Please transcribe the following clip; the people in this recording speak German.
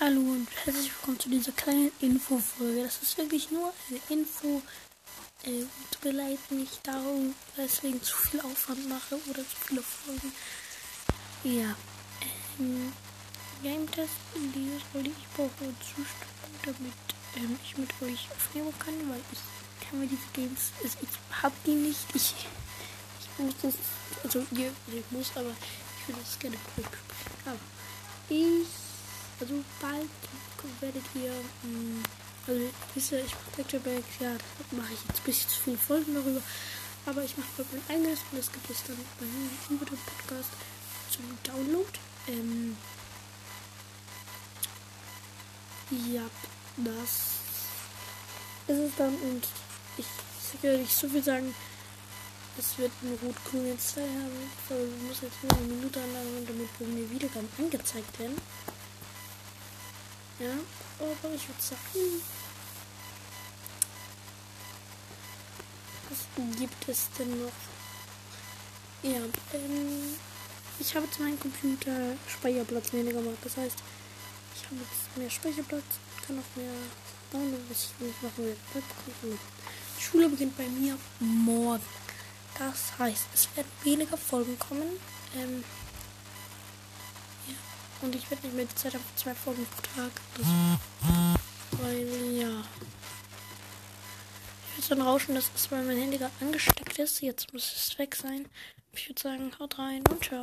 Hallo und herzlich willkommen zu dieser kleinen Infofolge. Das ist wirklich nur eine Info. Äh, tut mir leid, nicht darum, deswegen zu viel Aufwand mache oder zu viele Folgen. Ja. Ähm, Game Test in dieser Folge. Ich brauche Zustimmung, damit ähm, ich mit euch aufnehmen kann, weil ich kann mir diese Games, also ich hab die nicht. Ich, ich muss das, also ihr, ich muss, aber ich würde das gerne besprechen. Aber also bald werdet ihr, mh, mm, also wisst ihr, ich mache Pictureback, ja, da mache ich jetzt ein bisschen zu viele Folgen darüber, aber ich mache bald mein eigenes und das gibt es dann bei den Podcast zum Download. Ähm, ja, das ist es dann und ich kann nicht so viel sagen. Es wird ein rot-grün jetzt haben. Also muss jetzt nur eine Minute anlangen, damit wir mir wieder dann angezeigt werden. Ja, aber ich würde sagen, was gibt es denn noch? Ja, ähm, ich habe jetzt meinen Computer Speicherplatz weniger gemacht. Das heißt, ich habe jetzt mehr Speicherplatz, kann auch mehr downloaden, was ich nicht machen will. Die Schule beginnt bei mir morgen. Das heißt, es werden weniger Folgen kommen. Ähm, und ich werde nicht mehr die Zeit haben, zwei Folgen pro Tag. Das, weil, ja. Ich würde dann rauschen, dass es, weil mein Handy gerade angesteckt ist. Jetzt muss es weg sein. Ich würde sagen, haut rein und ciao.